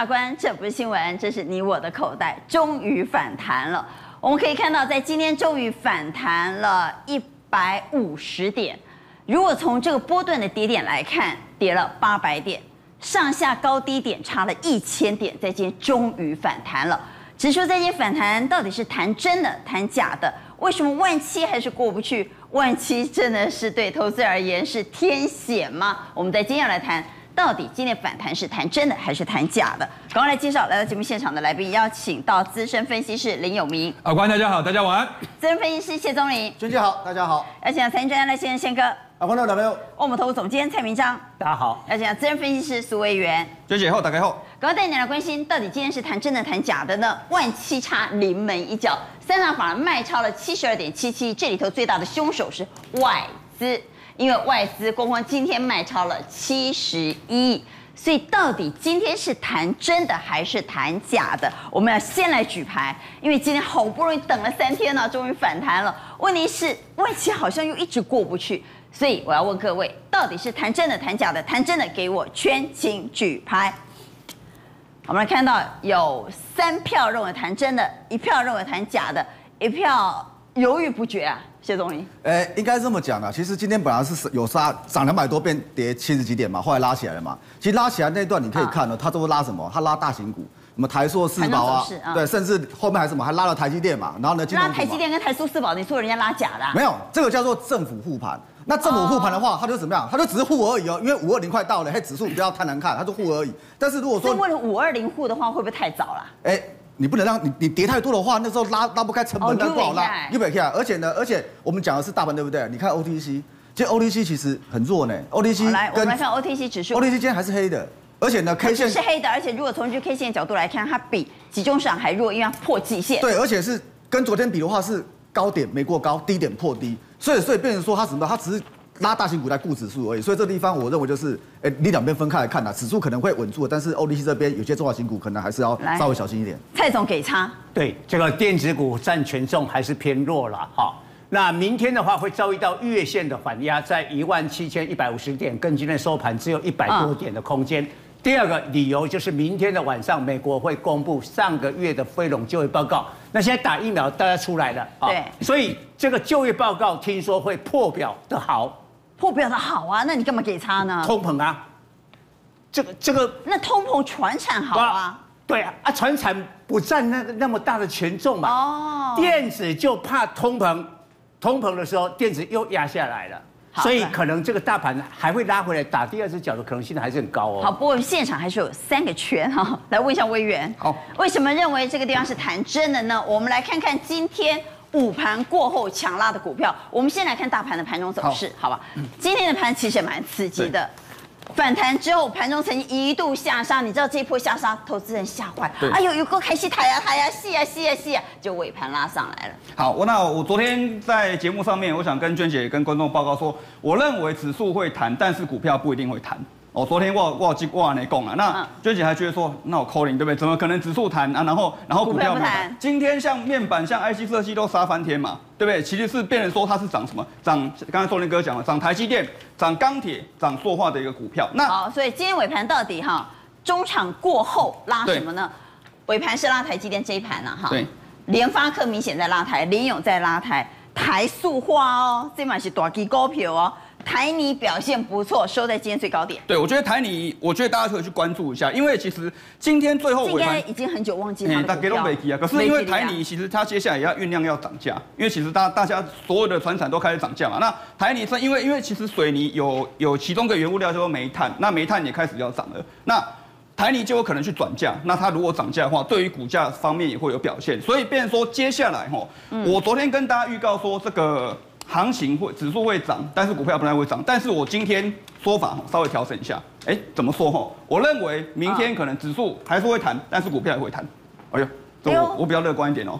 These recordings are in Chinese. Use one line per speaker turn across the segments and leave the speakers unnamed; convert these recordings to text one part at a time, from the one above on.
大官，这不是新闻，这是你我的口袋，终于反弹了。我们可以看到，在今天终于反弹了一百五十点。如果从这个波段的跌点来看，跌了八百点，上下高低点差了一千点，在今天终于反弹了。指数在今天反弹，到底是弹真的，弹假的？为什么万七还是过不去？万七真的是对投资而言是天险吗？我们在今天要来谈。到底今天反弹是谈真的还是谈假的？赶快来介绍来到节目现场的来宾，邀请到资深分析师林有明。
阿关大家好，大家晚安。
资深分析师谢宗林，
娟姐好，大家好。
邀请到财经专家赖先生宪哥。
阿关大家好。
万宝投资总监蔡明章，
大家好。
邀请到资深分析师苏维元。
娟姐好，大家好。
赶快带你来关心，到底今天是谈真的谈假的呢？万七差临门一脚，三大法人卖超了七十二点七七，这里头最大的凶手是外资，因为外资光光今天卖超了七十一。所以到底今天是谈真的还是谈假的？我们要先来举牌，因为今天好不容易等了三天呢，终于反弹了。问题是外企好像又一直过不去，所以我要问各位，到底是谈真的谈假的？谈真的给我圈，请举牌。我们来看到有三票认为谈真的，一票认为谈假的，一票犹豫不决啊。谢总理，
哎，应该这么讲啊。其实今天本来是有杀涨两百多，变跌七十几点嘛，后来拉起来了嘛。其实拉起来那段你可以看呢，它都拉什么？它拉大型股，什么台塑四宝啊，对，甚至后面还什么还拉了台积电嘛。然后呢，
拉台积电跟台塑四宝，你说人家拉假的？
没有，这个叫做政府护盘。那政府护盘的话，它就怎么样？它就只是护而已哦，因为五二零快到了，嘿，指数不要太难看，它就护而已。但是如果说
为了五二零护的话，会不会太早了？
哎。你不能让你你跌太多的话，那时候拉拉不开成本，那不好拉。又没看，而且呢，而且我们讲的是大盘，对不对？你看 OTC，其实 OTC 其实很弱呢。OTC
来，我们来看 OTC 指数。
OTC 今天还是黑的，而且呢，K 线
是黑的，而且如果从这 K 线的角度来看，它比集中市场还弱，因为它破季线。
对，而且是跟昨天比的话，是高点没过高，低点破低，所以所以变成说它什么？它只是。拉大型股来顾指数而已，所以这地方我认为就是，哎，你两边分开来看呐，指数可能会稳住，但是 OTC 这边有些中小型股可能还是要稍微小心一点。
蔡总给差，
对这个电子股占权重还是偏弱了哈。那明天的话会遭遇到月线的反压，在一万七千一百五十点，跟今天收盘只有一百多点的空间。第二个理由就是明天的晚上，美国会公布上个月的非农就业报告。那现在打疫苗大家出来了，
对，
所以这个就业报告听说会破表的好。
破表的好啊，那你干嘛给他呢？
通膨啊，这个这个，
那通膨船产好啊？
对啊，啊船产不占那那么大的权重嘛。哦。电子就怕通膨，通膨的时候电子又压下来了，所以可能这个大盘还会拉回来打第二只脚的可能性还是很高哦。
好，不过现场还是有三个圈哈，来问一下委员。好，为什么认为这个地方是弹真的呢？我们来看看今天。午盘过后强拉的股票，我们先来看大盘的盘中走势，好，好吧？今天的盘其实也蛮刺激的，反弹之后盘中曾经一度下杀，你知道这一波下杀，投资人吓坏，哎呦，有个开戏台呀抬呀，戏呀戏呀戏呀，就尾盘拉上来了。
好，我那我昨天在节目上面，我想跟娟姐跟观众报告说，我认为指数会弹，但是股票不一定会弹。哦，昨天我我记我来讲啊，那娟姐还觉得说，那我扣零对不对？怎么可能指数弹啊？然后然后股票不弹？今天像面板、像 IC 设计都杀翻天嘛，对不对？其实是变成说它是涨什么？涨刚才宋林哥讲了，涨台积电、涨钢铁、涨塑化的一个股票。那
好，所以今天尾盘到底哈，中场过后拉什么呢？尾盘是拉台积电这一盘呢哈。对。联发科明显在拉台，联勇在拉台，台塑化哦，这嘛是大基股票哦。台泥表现不错，收在今天最高点。
对，我觉得台泥，我觉得大家可以去关注一下，因为其实今天最后尾盘
已经很久忘记它了。
可是因为台泥其实它接下来也要酝酿要涨价，因为其实大大家所有的船产都开始涨价嘛。那台泥是因为因为其实水泥有有其中一个原物料叫做煤炭，那煤炭也开始要涨了，那台泥就有可能去转价。那它如果涨价的话，对于股价方面也会有表现。所以变成说接下来哈，我昨天跟大家预告说这个。行情会指数会涨，但是股票不太会涨。但是我今天说法稍微调整一下，哎，怎么说哈？我认为明天可能指数还是会弹，但是股票也会弹。哎呦，这我我比较乐观一点哦，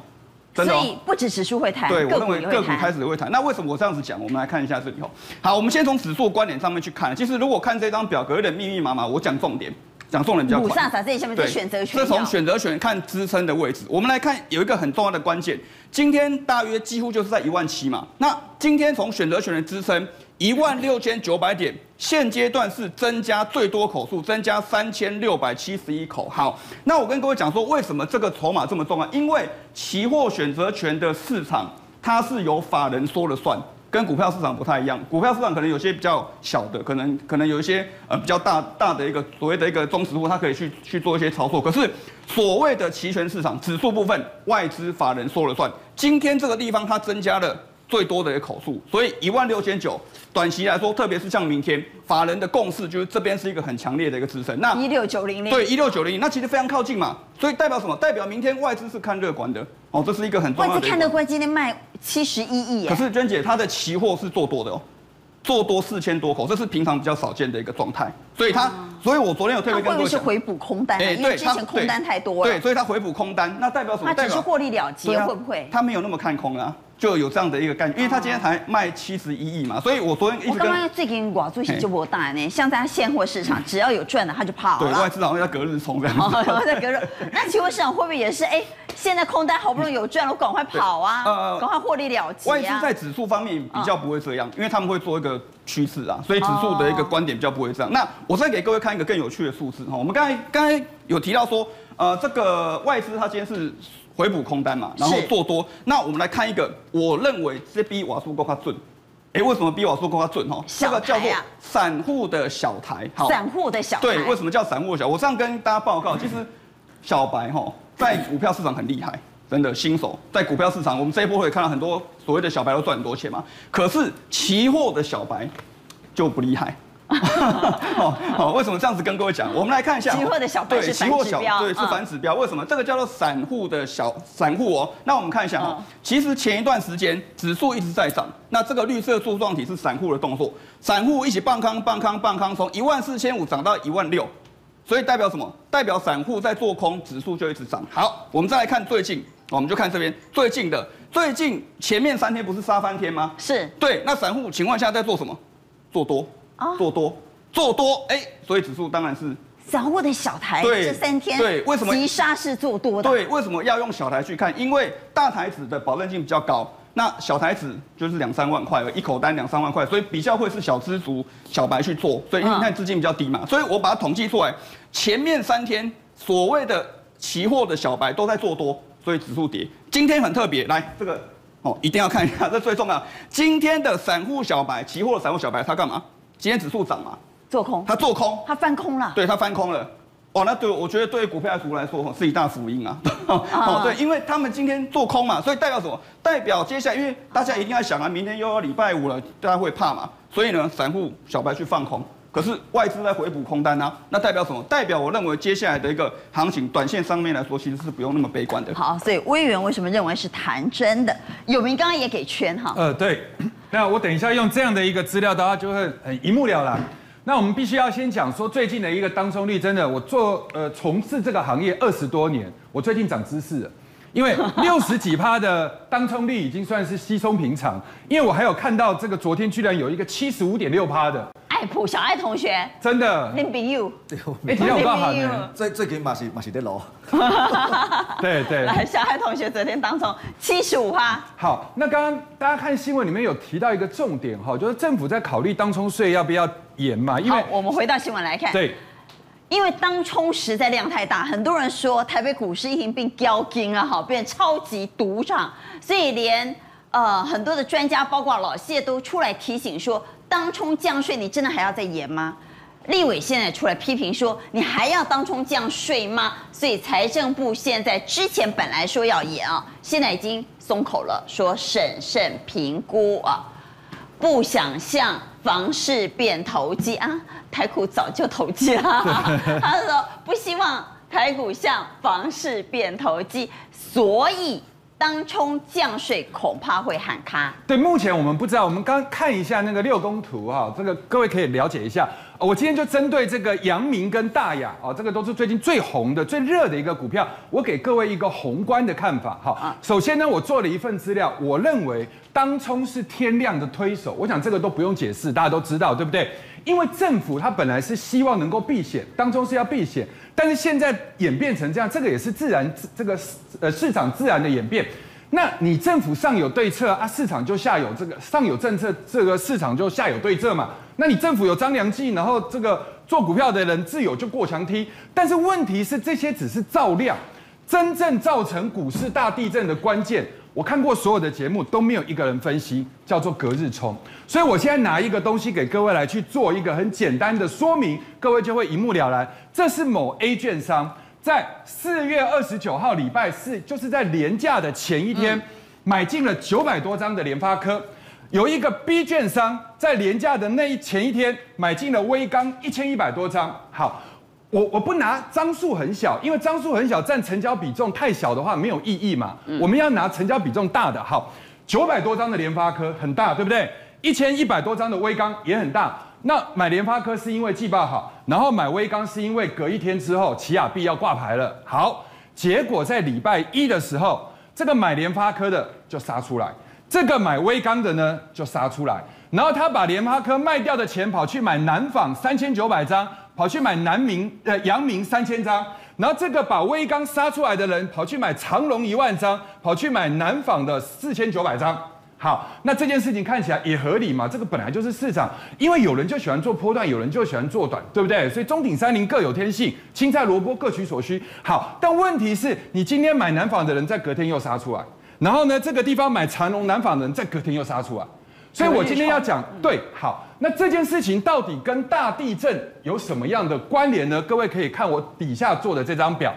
真的。
所以不止指数会弹，
对，我认为个股开始会弹。那为什么我这样子讲？我们来看一下这里哦。好，我们先从指数观点上面去看。其实如果看这张表格有点密密麻麻，我讲重点。讲重点比较快。
上这下面是选择权。
这从选择权看支撑的位置，我们来看有一个很重要的关键，今天大约几乎就是在一万七嘛。那今天从选择权的支撑一万六千九百点，现阶段是增加最多口数，增加三千六百七十一口。好，那我跟各位讲说，为什么这个筹码这么重要？因为期货选择权的市场，它是由法人说了算。跟股票市场不太一样，股票市场可能有些比较小的，可能可能有一些呃比较大大的一个所谓的一个中实户，他可以去去做一些操作。可是所谓的期权市场指数部分，外资法人说了算。今天这个地方它增加了最多的一个口数，所以一万六千九，短期来说，特别是像明天法人的共识，就是这边是一个很强烈的一个支撑。那
一六九零零
对一六九零零，那其实非常靠近嘛，所以代表什么？代表明天外资是看乐观的哦，这是一个很重要的。
外资看乐观，今天卖七十一亿。
可是娟姐，她的期货是做多的哦，做多四千多口，这是平常比较少见的一个状态。所以它，嗯、所以我昨天有特别跟各位讲，
是回补空单，欸、因为之前空单太多了。
对，对，所以它回补空单，那代表什么？
它只是获利了结，会不会？
它没有那么看空啊。就有这样的一个概念，因为他今天才卖七十一亿嘛，所以我昨天一直跟
我刚刚最近寡最就不大呢，像在现货市场，只要有赚的他就跑了。
对，外资好像在隔日冲这样
子。在隔日，那期货市场会不会也是？哎，现在空单好不容易有赚了，我赶快跑啊，赶快获利了结。
外资在指数方面比较不会这样，因为他们会做一个趋势啊，所以指数的一个观点比较不会这样。那我再给各位看一个更有趣的数字哈，我们刚才刚才有提到说，呃，这个外资它今天是。回补空单嘛，然后做多。那我们来看一个，我认为这比瓦数够它准。哎，为什么比瓦数够它准？哈，这个叫做散户的小台。好，
散户的小台。
对，为什么叫散户小？我这样跟大家报告，其实小白哈在股票市场很厉害，真的新手在股票市场，我们这一波会看到很多所谓的小白都赚很多钱嘛。可是期货的小白就不厉害。好 好，为什么这样子跟各位讲？我们来看一下
期货的小白是反指标，
对，是反指标。为什么？这个叫做散户的小散户哦。那我们看一下哦，其实前一段时间指数一直在涨，那这个绿色柱状体是散户的动作，散户一起棒康棒康棒康，从一万四千五涨到一万六，所以代表什么？代表散户在做空，指数就一直涨。好，我们再来看最近，我们就看这边最近的，最近前面三天不是杀翻天吗？
是
对。那散户情况下在做什么？做多。做多，做多，哎，所以指数当然是
散户的小台。
对，
这三天
对，为什么
急杀是做多的？
对，为什么要用小台去看？因为大台子的保证金比较高，那小台子就是两三万块，一口单两三万块，所以比较会是小资族、小白去做，所以你看资金比较低嘛。所以我把它统计出来，前面三天所谓的期货的小白都在做多，所以指数跌。今天很特别，来这个哦，一定要看一下，这最重要。今天的散户小白，期货的散户小白，他干嘛？今天指数涨嘛？
做空，
他做空，
他翻空了。
对，他翻空了。哦，那对我觉得对股票族来说是一大福音 啊。哦，对，因为他们今天做空嘛，所以代表什么？代表接下来，因为大家一定要想啊，明天又要礼拜五了，大家会怕嘛。所以呢，散户小白去放空，可是外资在回补空单啊。那代表什么？代表我认为接下来的一个行情，短线上面来说其实是不用那么悲观的。
好，所以威元为什么认为是弹真的？有明刚刚也给圈哈。
呃，对。那我等一下用这样的一个资料，大家就会很一目了然。那我们必须要先讲说，最近的一个当冲率，真的，我做呃从事这个行业二十多年，我最近长知识了，因为六十几趴的当冲率已经算是稀松平常，因为我还有看到这个昨天居然有一个七十五点六趴的。
爱普小爱同学，
真的，
林炳佑，
哎，今天我刚好呢，
最最近嘛是嘛是在楼，
对对，
来小爱同学昨天当中七十五趴。
好，那刚刚大家看新闻里面有提到一个重点哈，就是政府在考虑当冲税要不要延嘛？因为
我们回到新闻来看，
对，
因为当冲实在量太大，很多人说台北股市已经变标金了哈，变超级赌场，所以连呃很多的专家，包括老谢都出来提醒说。当冲降税，你真的还要再延吗？立委现在出来批评说，你还要当冲降税吗？所以财政部现在之前本来说要延啊，现在已经松口了，说审慎评估啊，不想像房市变投机啊，台股早就投机了。他说不希望台股像房市变投机，所以。当冲降税恐怕会喊卡。
对，目前我们不知道。我们刚看一下那个六宫图哈，这个各位可以了解一下。我今天就针对这个阳明跟大雅啊，这个都是最近最红的、最热的一个股票，我给各位一个宏观的看法哈。首先呢，我做了一份资料，我认为当冲是天量的推手。我想这个都不用解释，大家都知道，对不对？因为政府它本来是希望能够避险，当中是要避险。但是现在演变成这样，这个也是自然这个市呃市场自然的演变。那你政府上有对策啊，市场就下有这个上有政策，这个市场就下有对策嘛。那你政府有张良计，然后这个做股票的人自有就过墙梯。但是问题是这些只是照亮，真正造成股市大地震的关键，我看过所有的节目都没有一个人分析，叫做隔日冲。所以我现在拿一个东西给各位来去做一个很简单的说明，各位就会一目了然。这是某 A 券商。在四月二十九号礼拜四，就是在连假的前一天，买进了九百多张的联发科。有一个 B 券商在连假的那一前一天买进了威刚一千一百多张。好，我我不拿张数很小，因为张数很小占成交比重太小的话没有意义嘛。我们要拿成交比重大的。好，九百多张的联发科很大，对不对？一千一百多张的微刚也很大。那买联发科是因为季报好，然后买微刚是因为隔一天之后奇亚币要挂牌了。好，结果在礼拜一的时候，这个买联发科的就杀出来，这个买微刚的呢就杀出来，然后他把联发科卖掉的钱跑去买南纺三千九百张，跑去买南明呃阳明三千张，然后这个把威刚杀出来的人跑去买长隆一万张，跑去买南纺的四千九百张。好，那这件事情看起来也合理嘛？这个本来就是市场，因为有人就喜欢做波段，有人就喜欢做短，对不对？所以中鼎三菱各有天性，青菜萝卜各取所需。好，但问题是你今天买南纺的人在隔天又杀出来，然后呢，这个地方买长隆南纺的人在隔天又杀出来，所以我今天要讲对。好，那这件事情到底跟大地震有什么样的关联呢？各位可以看我底下做的这张表，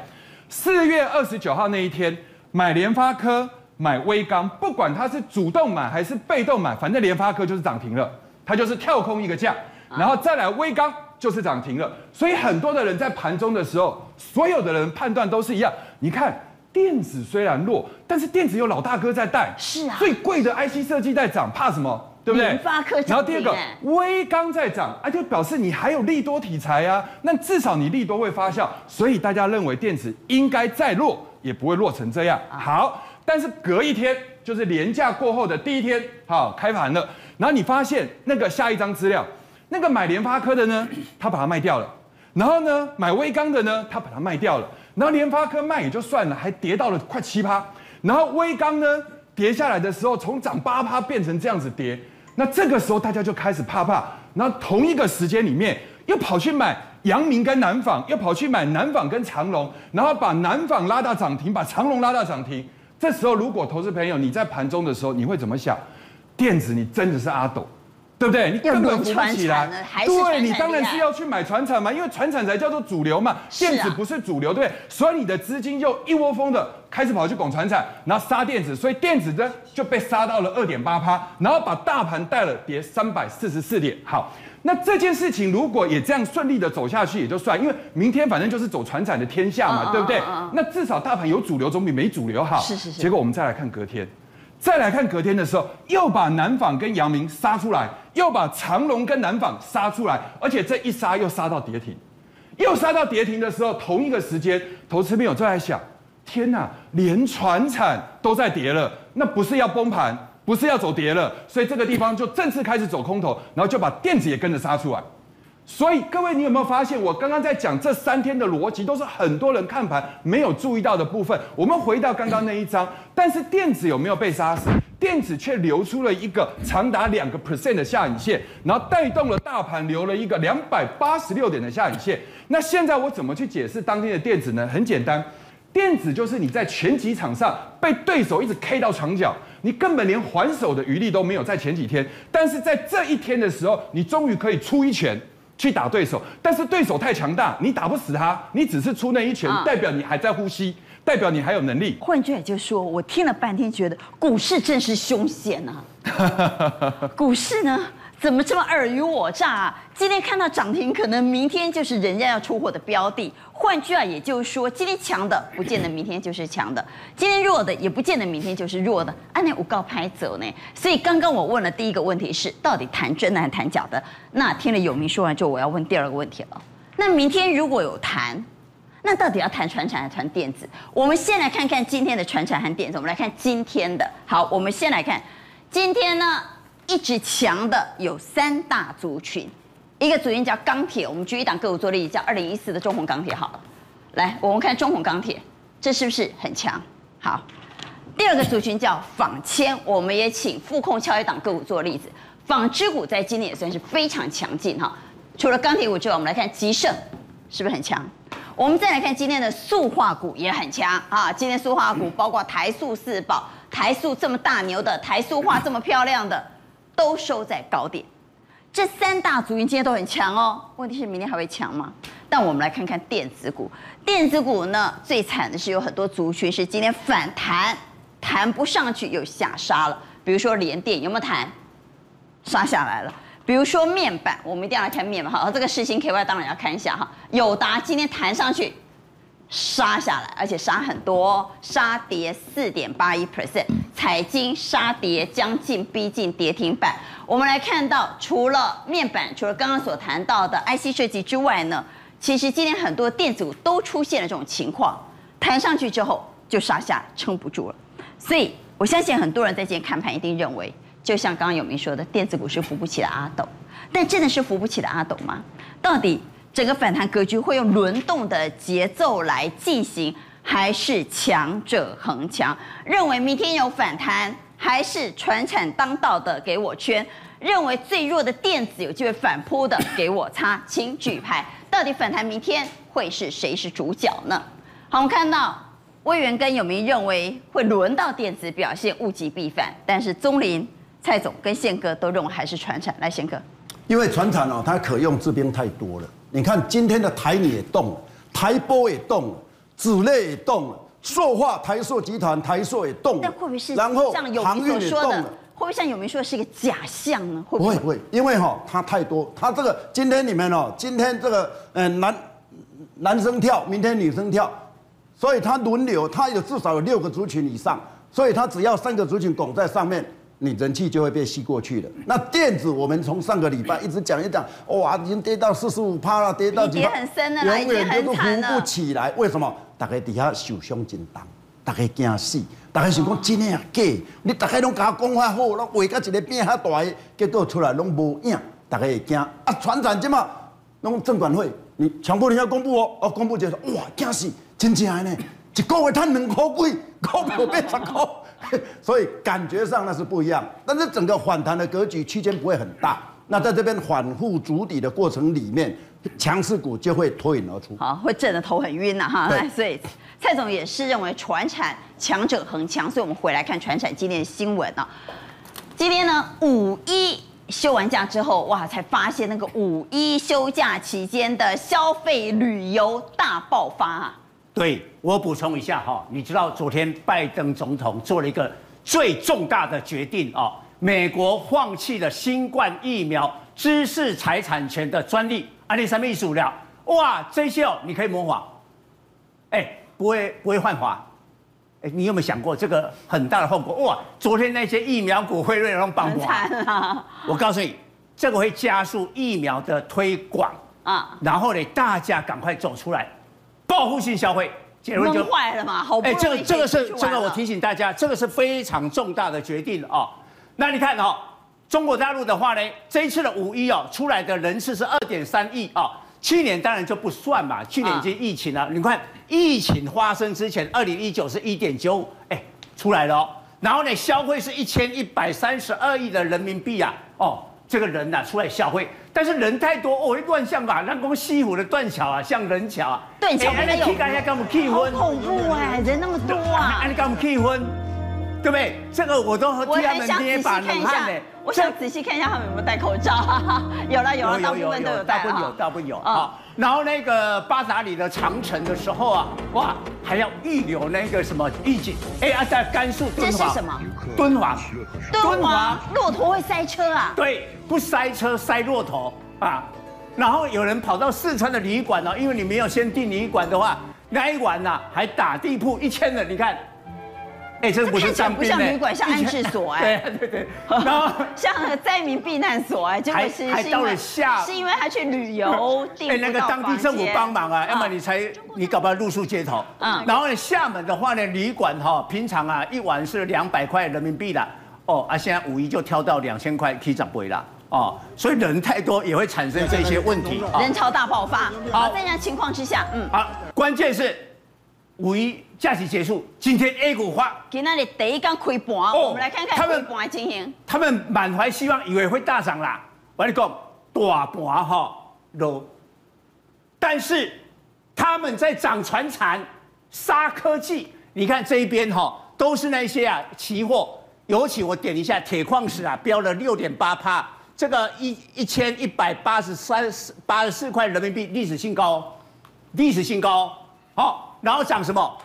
四月二十九号那一天买联发科。买微刚，不管它是主动买还是被动买，反正联发科就是涨停了，它就是跳空一个价，然后再来微刚就是涨停了。所以很多的人在盘中的时候，所有的人判断都是一样。你看电子虽然弱，但是电子有老大哥在带，
是啊，
最贵的 IC 设计在涨，怕什么？对不对？
联发科。
然后第二个微刚在涨，啊，就表示你还有利多题材啊，那至少你利多会发酵，所以大家认为电子应该再弱也不会弱成这样。好。但是隔一天就是连假过后的第一天，好开盘了，然后你发现那个下一张资料，那个买联发科的呢，他把它卖掉了，然后呢买微刚的呢，他把它卖掉了，然后联发科卖也就算了，还跌到了快七趴，然后威刚呢跌下来的时候，从涨八趴变成这样子跌，那这个时候大家就开始怕怕，然后同一个时间里面又跑去买阳明跟南纺，又跑去买南纺跟长隆，然后把南纺拉到涨停，把长隆拉到涨停。这时候，如果投资朋友你在盘中的时候，你会怎么想？电子你真的是阿斗，对不对？你根本扶不起来。对，你当然是要去买船产嘛，因为船产才叫做主流嘛。电子不是主流，对不对？所以你的资金就一窝蜂的开始跑去拱船产，然后杀电子，所以电子呢就被杀到了二点八趴，然后把大盘带了跌三百四十四点。好。那这件事情如果也这样顺利的走下去也就算，因为明天反正就是走船产的天下嘛，对不对？那至少大盘有主流总比没主流好。
是是是。
结果我们再来看隔天，再来看隔天的时候，又把南纺跟阳明杀出来，又把长荣跟南纺杀出来，而且这一杀又杀到跌停，又杀到跌停的时候，同一个时间，投资朋友就在想：天哪，连船产都在跌了，那不是要崩盘？不是要走跌了，所以这个地方就正式开始走空头，然后就把电子也跟着杀出来。所以各位，你有没有发现，我刚刚在讲这三天的逻辑，都是很多人看盘没有注意到的部分。我们回到刚刚那一张，但是电子有没有被杀死？电子却留出了一个长达两个 percent 的下影线，然后带动了大盘留了一个两百八十六点的下影线。那现在我怎么去解释当天的电子呢？很简单。电子就是你在拳击场上被对手一直 K 到床角，你根本连还手的余力都没有。在前几天，但是在这一天的时候，你终于可以出一拳去打对手，但是对手太强大，你打不死他，你只是出那一拳，代表你还在呼吸，代表你还有能力。
换句话就说，我听了半天，觉得股市真是凶险啊！股市呢？怎么这么尔虞我诈啊？今天看到涨停，可能明天就是人家要出货的标的。换句话也就是说，今天强的不见得明天就是强的，今天弱的也不见得明天就是弱的。按那五告拍走呢？所以刚刚我问了第一个问题是，到底谈真的还是谈假的？那听了有明说完之后，我要问第二个问题了。那明天如果有谈，那到底要谈传产还是谈电子？我们先来看看今天的传产和电子。我们来看今天的。好，我们先来看今天呢。一直强的有三大族群，一个族群叫钢铁，我们举一档个股做例子，叫二零一四的中鸿钢铁。好了，来我们看中鸿钢铁，这是不是很强？好，第二个族群叫纺纤，我们也请富控敲一档个股做例子。纺织股在今年也算是非常强劲哈。除了钢铁股之外，我们来看吉盛是不是很强？我们再来看今天的塑化股也很强啊。今天塑化股包括台塑四宝、台塑这么大牛的，台塑化这么漂亮的，都收在高点。这三大族群今天都很强哦。问题是明天还会强吗？但我们来看看电子股，电子股呢最惨的是有很多族群是今天反弹。弹不上去又下杀了，比如说联电有没有弹？杀下来了。比如说面板，我们一定要来看面板哈，这个世芯 KY 当然要看一下哈。友达今天弹上去，杀下来，而且杀很多，杀跌四点八一 percent，彩晶杀跌将近逼近跌停板。我们来看到，除了面板，除了刚刚所谈到的 IC 设计之外呢，其实今天很多电子股都出现了这种情况，弹上去之后就杀下，撑不住了。所以，我相信很多人在今天看盘一定认为，就像刚刚有明说的，电子股是扶不起的阿斗，但真的是扶不起的阿斗吗？到底整个反弹格局会用轮动的节奏来进行，还是强者恒强？认为明天有反弹，还是传产当道的给我圈？认为最弱的电子有机会反扑的给我擦，请举牌。到底反弹明天会是谁是主角呢？好，我们看到。魏源跟有明认为会轮到电子表现物极必反，但是宗霖、蔡总跟宪哥都认为还是传产。来，宪哥，
因为传产哦，它可用之兵太多了。你看今天的台泥也动了，台玻也动了，子类也动了，塑化台塑集团台塑也动了。
但会不会是像有明所说的？会不会像有明说的是一个假象呢？会不会？
不会，因为哈、哦，它太多，它这个今天你们哦，今天这个嗯男男生跳，明天女生跳。所以它轮流，它有至少有六个族群以上，所以它只要三个族群拱在上面，你人气就会被吸过去了。那电子，我们从上个礼拜一直讲一讲，哇，已经跌到四十五趴了，跌到几趴，
很深了，永远都
扶不起来。为什么？大家底下受伤真重，大家惊死，大家想讲真的啊假？你大家拢甲我讲话好，拢画甲一个变较大的，结果出来拢无影，大家会惊。啊，传产这么，拢证管会，你强迫人家公布哦，哦，公布就说哇，惊死！真正的呢，一个月赚两块几，股票变十块，所以感觉上那是不一样。但是整个反弹的格局区间不会很大。那在这边反复筑底的过程里面，强势股就会脱颖而出。
好，会震得头很晕呐哈。
对
所以蔡总也是认为传产强者恒强，所以我们回来看传产今天的新闻啊。今天呢，五一休完假之后，哇，才发现那个五一休假期间的消费旅游大爆发啊。
对，我补充一下哈，你知道昨天拜登总统做了一个最重大的决定啊，美国放弃了新冠疫苗知识财产权的专利，啊，你什么意思了？哇，这些哦，你可以模仿，哎，不会不会犯法，哎，你有没有想过这个很大的后果？哇，昨天那些疫苗股辉瑞那种崩盘，我告诉你，这个会加速疫苗的推广啊，然后呢，大家赶快走出来。报复性消费，结论就
坏了嘛？好不哎，
这个这个是这个，我提醒大家，这个是非常重大的决定哦。那你看哦，中国大陆的话呢，这一次的五一哦，出来的人次是二点三亿哦。去年当然就不算嘛，去年已经疫情了。你看疫情发生之前，二零一九是一点九五，哎，出来了哦。然后呢，消费是一千一百三十二亿的人民币啊，哦。这个人呐、啊、出来消费，但是人太多，哦，乱象吧，让公西湖的断桥啊，像人桥啊，
断桥还有，
好
恐怖哎，人那么多啊，
你干嘛气昏？对不对？这个我都和替他们捏把冷汗呢。
我想仔细看一下他们有没有戴口罩。有了有了，大部分都有戴
大部分有，大部分有啊。然后那个八达里的长城的时候啊，哇，还要预留那个什么预警。哎啊，在甘肃敦煌。这是什么？敦煌。
敦煌。骆驼会塞车啊？
对，不塞车塞骆驼啊。然后有人跑到四川的旅馆呢，因为你没有先订旅馆的话，那一晚呐还打地铺一千人，你看。哎，这不是当兵，
不像旅馆，像安置所哎。
对对对，然后
像灾民避难所哎，结果是
还到了下，
是因为他去旅游，哎，
那个当地政府帮忙啊，要么你才你搞不好露宿街头。嗯，然后呢，厦门的话呢，旅馆哈，平常啊一晚是两百块人民币的，哦啊，现在五一就挑到两千块，可以涨回了哦，所以人太多也会产生这些问题，
人潮大爆发。好，在这样情况之下，嗯，
好，关键是。五一假期结束，今天 A 股发，
今天的第一刚开盘，哦、我们来看看开盘的情形。
他们满怀希望，以为会大涨啦。我跟你讲，大盘哈都，但是他们在涨船产、杀科技。你看这一边哈，都是那些啊期货，尤其我点一下铁矿石啊，飙了六点八趴，这个一一千一百八十三八十四块人民币历史新高，历史新高，好。然后涨什么？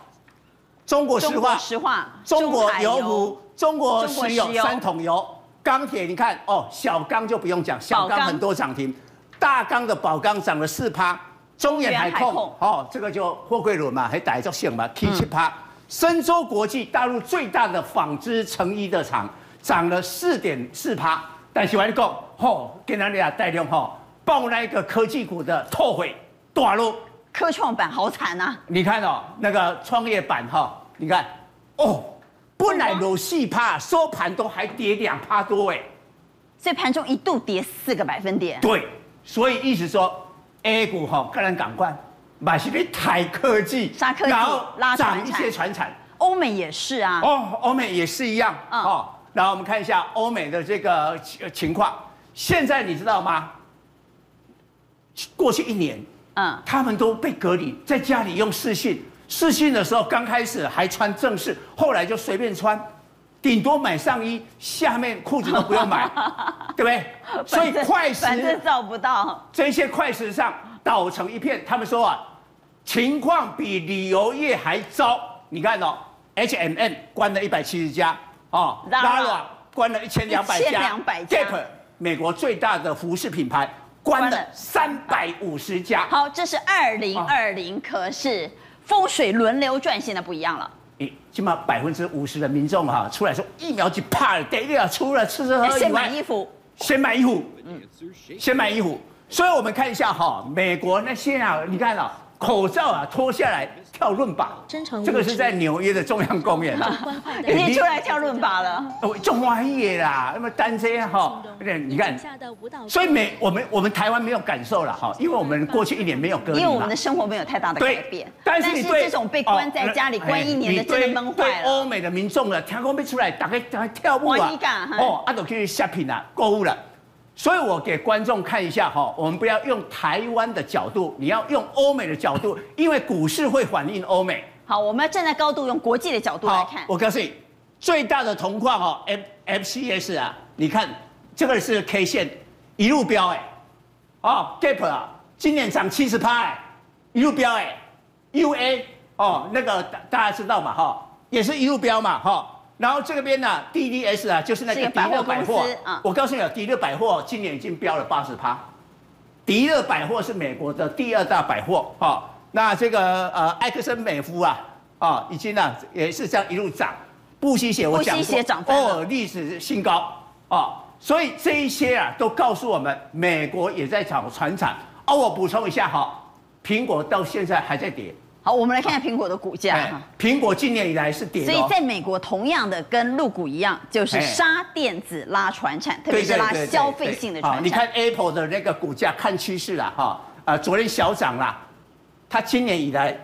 中国石化、
石化、
中国油服、中国石油、三桶油、钢铁。你看哦，小钢就不用讲，小钢很多涨停，大钢的宝钢涨了四趴，中远海控。哦，这个就货柜轮嘛，还带着线嘛，T 七趴。深州国际大陆最大的纺织成衣的厂涨了四点四趴，但是我跟你讲，哦，跟咱俩带动吼，爆那个科技股的拓回大陆。
科创板好惨呐！
你看哦，那个创业板哈，你看哦，本来有四趴，收盘都还跌两趴多哎，
所以盘中一度跌四个百分点。
对，所以意思说 A 股哈，个人赶快买些台科技，
杀科技，然后拉涨
一些船产。
欧美也是啊，
哦，欧美也是一样。嗯、哦，然后我们看一下欧美的这个情况。现在你知道吗？过去一年。嗯，他们都被隔离，在家里用视讯。视讯的时候，刚开始还穿正式，后来就随便穿，顶多买上衣，下面裤子都不用买，对不对？所以快时
反正照不到。
这些快时尚倒成一片。他们说啊，情况比旅游业还糟。你看哦，H&M 关了一百七十家，哦，Zara 关了一千两百家，Gap 美国最大的服饰品牌。关了三百五十家。
好，这是二零二零，可是风水轮流转，现在不一样了。
诶，起码百分之五十的民众哈出来说疫苗就怕了，得了，出了吃吃喝喝，
先买衣服，
先买衣服，嗯，先买衣服。所以我们看一下哈，美国那些啊，你看啊，口罩啊脱下来。跳伦巴，这个是在纽约的中央公园啊，
已经出来跳伦巴了。
哦，中华夜啦，那么单车哈，你看，所以没我们我们台湾没有感受了哈，因为我们过去一年没有隔离，
因为我们的生活没有太大的改变。但是这种被关在家里关一年的，真的闷坏了。对欧美的民众了，天空被出来，大概大概跳舞啊，哦，阿都可以 shopping 啊，购物了。所以我给观众看一下哈，我们不要用台湾的角度，你要用欧美的角度，因为股市会反映欧美。好，我们要站在高度，用国际的角度来看。
我告诉你，最大的铜矿哦，F F C S 啊，你看这个是 K 线一路飙哎，哦，Gap 啊，今年涨七十趴哎，一路飙哎，U A 哦，那个大大家知道嘛哈，也是一路飙嘛哈。然后这个边呢，DDS 啊，就是那个迪乐百货。我告诉你啊，迪乐百货今年已经飙了八十趴。迪乐百货是美国的第二大百货啊。那这个呃埃克森美孚啊，啊，已经呢也是这样一路涨。布希鞋我讲过，哦，历史新高啊。所以这一些啊都告诉我们，美国也在涨传产。哦，我补充一下哈，苹果到现在还在跌。
好，我们来看看苹果的股价哈。
苹果今年以来是跌的，
所以在美国同样的跟陆股一样，就是杀电子拉船产，特别是拉消费性的船产。
你看 Apple 的那个股价看趋势了哈，啊，昨天小涨啦，它今年以来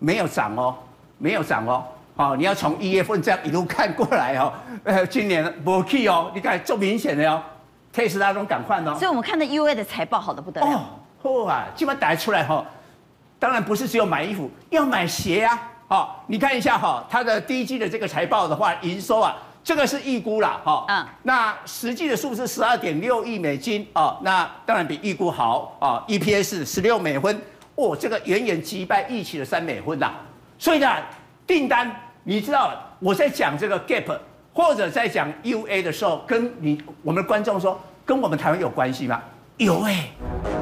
没有涨哦，没有涨哦，好，你要从一月份这样一路看过来哦，呃，今年不去哦，你看这明显的哦，Tesla 都赶快哦。
所以我们看到 UA 的财报好的不得了，
哦，哇，基本打出来哈。当然不是只有买衣服，要买鞋啊！好，你看一下哈，它的第一季的这个财报的话，营收啊，这个是预估啦，哈，嗯，那实际的数字十二点六亿美金啊，那当然比预估好啊，EPS 十六美分，哦，这个远远击败预期的三美分呐，所以呢，订单你知道我在讲这个 Gap 或者在讲 UA 的时候，跟你我们的观众说，跟我们台湾有关系吗？有哎、欸，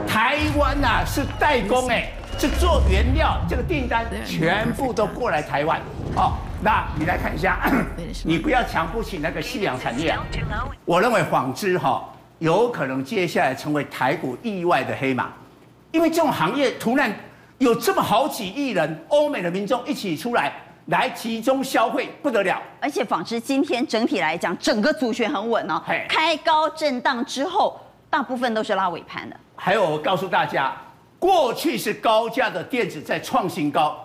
台湾呐、啊、是代工哎、欸。是做原料，这个订单全部都过来台湾。哦，那你来看一下，你不要瞧不起那个夕阳产业啊。我认为纺织哈有可能接下来成为台股意外的黑马，因为这种行业突然有这么好几亿人，欧美的民众一起出来来集中消费，不得了。
而且纺织今天整体来讲，整个族群很稳哦，开高震荡之后，大部分都是拉尾盘的。
还有，我告诉大家。过去是高价的电子在创新高，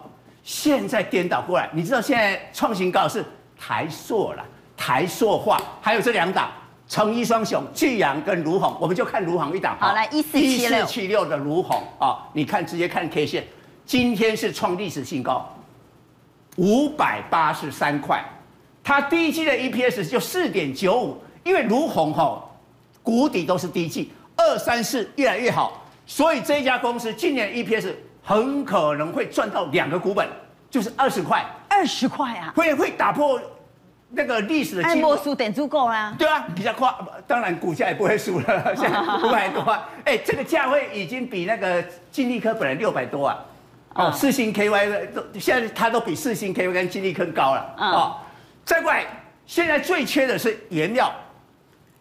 现在颠倒过来，你知道现在创新高是台塑了，台塑化，还有这两档，成一双雄，聚阳跟卢鸿，我们就看卢鸿一档。
好，来一四七六，
一四七六的卢鸿啊，你看直接看 K 线，今天是创历史新高，五百八十三块，它第一季的 EPS 就四点九五，因为卢鸿哈，谷底都是第一季，二三四越来越好，所以这家公司今年 EPS。很可能会赚到两个股本，就是二十块，
二十块啊，
会会打破那个历史的记录。
爱莫输点足够啦。
对啊，比较快，当然股价也不会输了，现在五百多块。哎，这个价位已经比那个金利科本来六百多啊，哦，四星 KY 都现在它都比四星 KY 跟金利科高了啊、哦。再过来，现在最缺的是原料，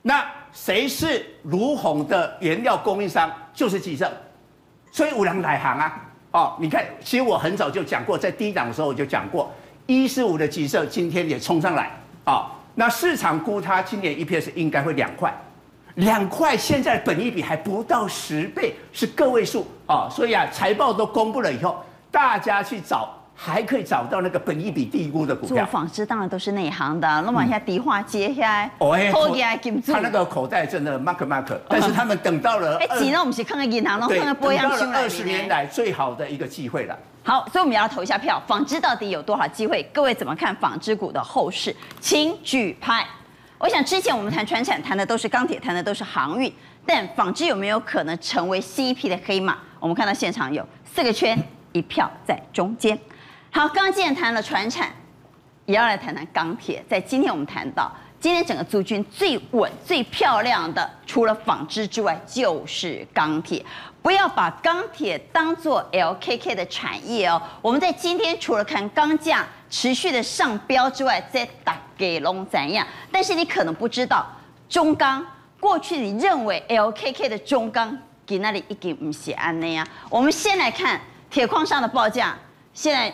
那谁是儒鸿的原料供应商？就是集胜，所以五粮来行啊。哦，你看，其实我很早就讲过，在低档的时候我就讲过，一四五的集胜今天也冲上来啊、哦。那市场估它今年 EPS 应该会两块，两块现在本益比还不到十倍，是个位数啊、哦。所以啊，财报都公布了以后，大家去找。还可以找到那个本益比低估的股票。
做纺织当然都是内行的，那么一下迪化接下来，
哦，他那个口袋真的 mark mark，但是他们等到了，
哎，钱呢？我们是看看银行，然后看看波阳新
二十年来最好的一个机会了。
好，所以我们要投一下票，纺织到底有多少机会？各位怎么看纺织股的后市？请举牌。我想之前我们谈传产谈的都是钢铁，谈的都是航运，但纺织有没有可能成为 CP 的黑马？我们看到现场有四个圈，一票在中间。好，刚刚既然谈了船产，也要来谈谈钢铁。在今天我们谈到，今天整个族群最稳、最漂亮的，除了纺织之外，就是钢铁。不要把钢铁当做 LKK 的产业哦。我们在今天除了看钢价持续的上标之外，在打给龙怎样？但是你可能不知道，中钢过去你认为 LKK 的中钢，给那里一给唔写安那样。我们先来看铁矿上的报价，现在。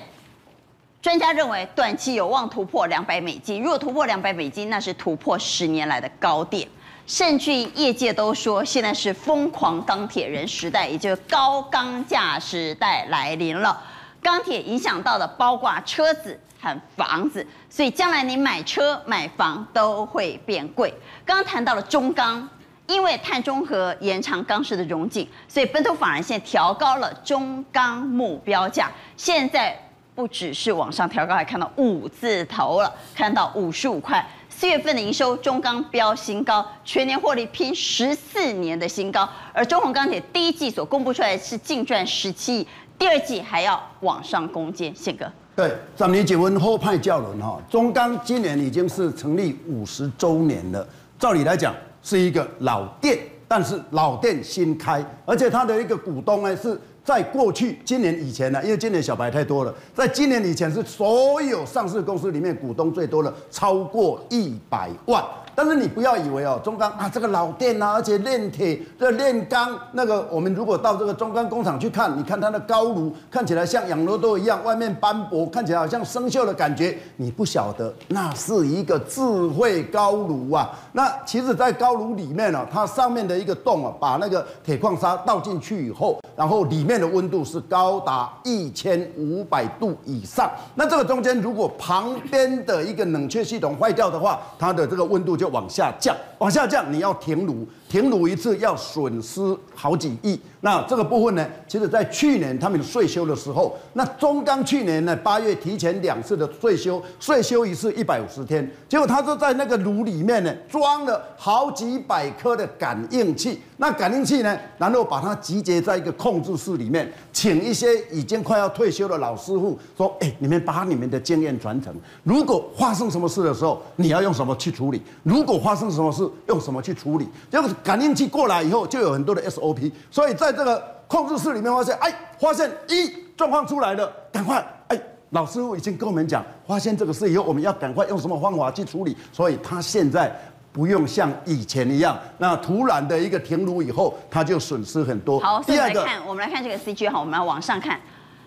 专家认为，短期有望突破两百美金。如果突破两百美金，那是突破十年来的高点。甚至业界都说，现在是疯狂钢铁人时代，也就是高钢价时代来临了。钢铁影响到的包括车子和房子，所以将来你买车买房都会变贵。刚刚谈到了中钢，因为碳中和延长钢市的荣景，所以本土法人现在调高了中钢目标价。现在。不只是往上调高，还看到五字头了，看到五十五块。四月份的营收，中钢飙新高，全年获利拼十四年的新高。而中鸿钢铁第一季所公布出来是净赚十七亿，第二季还要往上攻坚。宪哥，
对，咱们结婚后派教人哈，中钢今年已经是成立五十周年了。照理来讲是一个老店，但是老店新开，而且它的一个股东呢是。在过去今年以前呢，因为今年小白太多了，在今年以前是所有上市公司里面股东最多的，超过一百万。但是你不要以为哦，中钢啊，这个老店呐、啊，而且炼铁、这炼钢，那个我们如果到这个中钢工厂去看，你看它的高炉看起来像养乐多一样，外面斑驳，看起来好像生锈的感觉。你不晓得，那是一个智慧高炉啊。那其实，在高炉里面呢、啊，它上面的一个洞啊，把那个铁矿砂倒进去以后，然后里面的温度是高达一千五百度以上。那这个中间如果旁边的一个冷却系统坏掉的话，它的这个温度就往下降，往下降，你要停炉，停炉一次要损失好几亿。那这个部分呢，其实在去年他们税修的时候，那中钢去年呢八月提前两次的税修，税修一次一百五十天，结果他就在那个炉里面呢装了好几百颗的感应器，那感应器呢，然后把它集结在一个控制室里面，请一些已经快要退休的老师傅说，哎，你们把你们的经验传承，如果发生什么事的时候，你要用什么去处理？如果发生什么事，用什么去处理？结果感应器过来以后，就有很多的 SOP，所以在这个控制室里面发现，哎，发现一状况出来了，赶快，哎，老师傅已经跟我们讲，发现这个事以后，我们要赶快用什么方法去处理，所以他现在不用像以前一样，那突然的一个停炉以后，他就损失很多。
好，所以来看，我们来看这个 CG 哈，我们要往上看，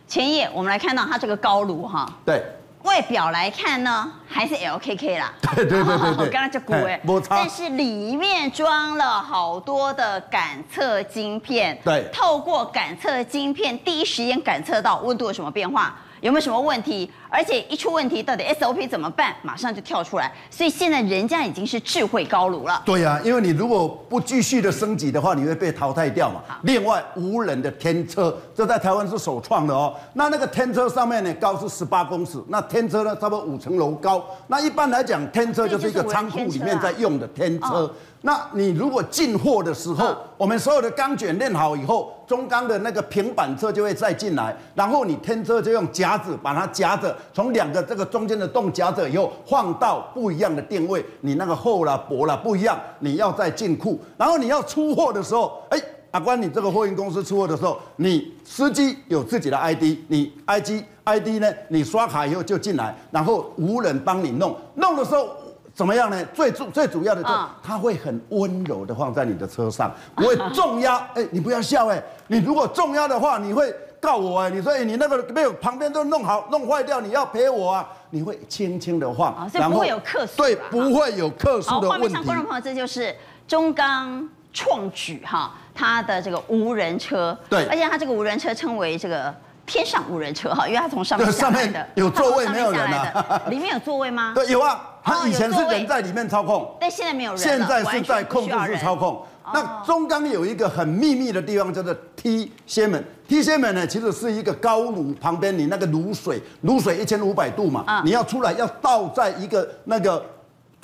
前页我们来看到它这个高炉哈，
对。
外表来看呢，还是 LKK 啦。
对对对对对。
刚刚就估哎，但是里面装了好多的感测晶片。
对。
透过感测晶片，第一时间感测到温度有什么变化，有没有什么问题？而且一出问题，到底 SOP 怎么办？马上就跳出来。所以现在人家已经是智慧高炉了。
对呀、啊，因为你如果不继续的升级的话，你会被淘汰掉嘛。另外，无人的天车，这在台湾是首创的哦。那那个天车上面呢，高是十八公尺，那天车呢，差不多五层楼高。那一般来讲，天车就是一个仓库里面在用的天车。那你如果进货的时候，我们所有的钢卷练好以后，中钢的那个平板车就会再进来，然后你天车就用夹子把它夹着，从两个这个中间的洞夹着以后，放到不一样的定位，你那个厚啦薄啦不一样，你要再进库，然后你要出货的时候，哎，阿关，你这个货运公司出货的时候，你司机有自己的 ID，你 IG ID 呢，你刷卡以后就进来，然后无人帮你弄，弄的时候。怎么样呢？最主最主要的就是，它会很温柔的放在你的车上，不会重压。哎、欸，你不要笑哎、欸，你如果重压的话，你会告我哎、欸。你说哎、欸，你那个没有旁边都弄好弄坏掉，你要赔我啊。你会轻轻的放，
哦、所以不会有客诉。
对，不会有客诉的问题。画面上
观众朋友，这就是中钢创举哈，它的这个无人车。
对，
而且它这个无人车称为这个。天上无人车哈，因为它从上面下来的，
有座位没有人
啊？里面有座位吗？
对，有啊。它以前是人在里面操控，
但现在没有人。
现在是在控制室操控。那中钢有一个很秘密的地方，叫做 T 纤门。T 纤门呢，其实是一个高炉旁边，你那个炉水，炉水一千五百度嘛，你要出来要倒在一个那个。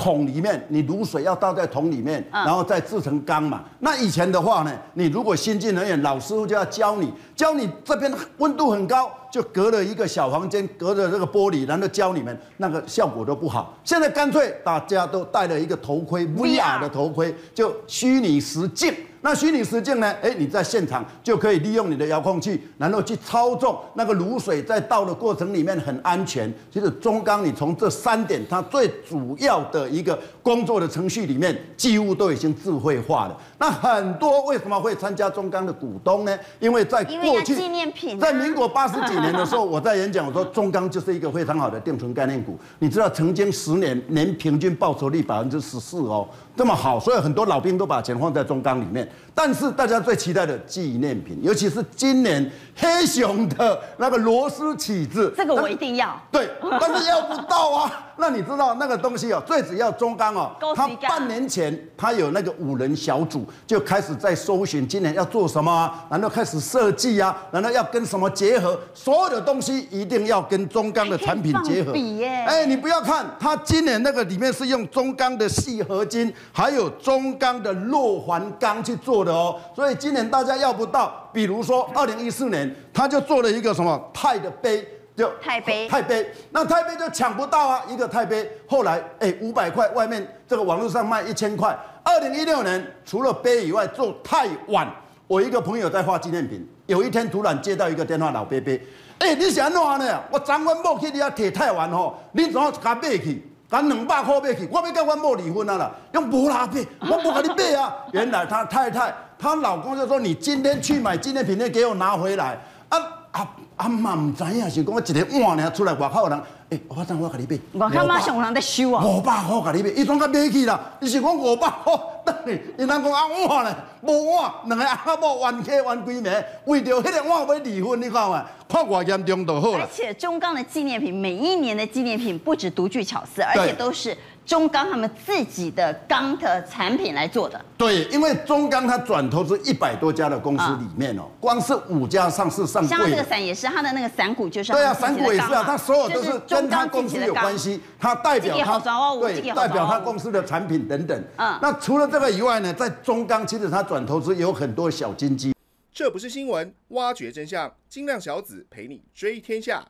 桶里面，你卤水要倒在桶里面，然后再制成缸嘛。那以前的话呢，你如果新进人员，老师傅就要教你，教你这边温度很高，就隔了一个小房间，隔着这个玻璃，然后教你们，那个效果都不好。现在干脆大家都戴了一个头盔，VR 的头盔，就虚拟实境。那虚拟实境呢？哎，你在现场就可以利用你的遥控器，然后去操纵那个卤水，在倒的过程里面很安全。其实中钢，你从这三点，它最主要的一个工作的程序里面，几乎都已经智慧化了。那很多为什么会参加中钢的股东呢？因为在过去，
纪念品，
在民国八十几年的时候，我在演讲，我说中钢就是一个非常好的定存概念股。你知道，曾经十年年平均报酬率百分之十四哦。这么好，所以很多老兵都把钱放在中钢里面。但是大家最期待的纪念品，尤其是今年黑熊的那个螺丝起子，
这个我一定要。
对，但是要不到啊。那你知道那个东西哦，最主要中钢哦，他半年前他有那个五人小组就开始在搜寻今年要做什么啊，然后开始设计啊，然后要跟什么结合，所有的东西一定要跟中钢的产品结合。
比耶！
哎，你不要看他今年那个里面是用中钢的细合金，还有中钢的弱环钢去做的哦，所以今年大家要不到，比如说二零一四年他就做了一个什么钛的杯。就
钛杯，
钛杯，那钛杯就抢不到啊！一个钛杯，后来哎，五百块，外面这个网络上卖一千块。二零一六年，除了杯以外，做钛碗。我一个朋友在画纪念品，有一天突然接到一个电话，老伯伯，哎，你是安怎呢？我昨晚某去你遐提太碗吼，你怎么甲买去？甲两百块买去？我要跟阮某离婚啊啦！用无啦买，我不跟你买啊！原来他太太，她老公就说：“你今天去买纪念品，你给我拿回来。”啊啊！阿妈唔知影，是讲我一个碗呢出来外口有人，诶、欸，我怎我甲你买？
我看马上有人在收啊！
五百块甲你买，伊总甲买去啦。伊是讲五百块，等于伊人讲阿碗呢，无碗，两个阿某冤家冤闺蜜，为着迄个碗要离婚，你看嘛，看偌严重就好了。
而且中钢的纪念品，每一年的纪念品不止独具巧思，而且都是。中钢他们自己的钢的产品来做的，
对，因为中钢它转投资一百多家的公司里面哦，光是五家上市上柜，
像这个伞也是，它的那个伞骨就是，
对啊，伞骨也是啊，它所有都是跟它公司有关系，它代表它，对，代表它公司的产品等等。嗯，那除了这个以外呢，在中钢其实它转投资有很多小金鸡。
这不是新闻，挖掘真相，金亮小子陪你追天下。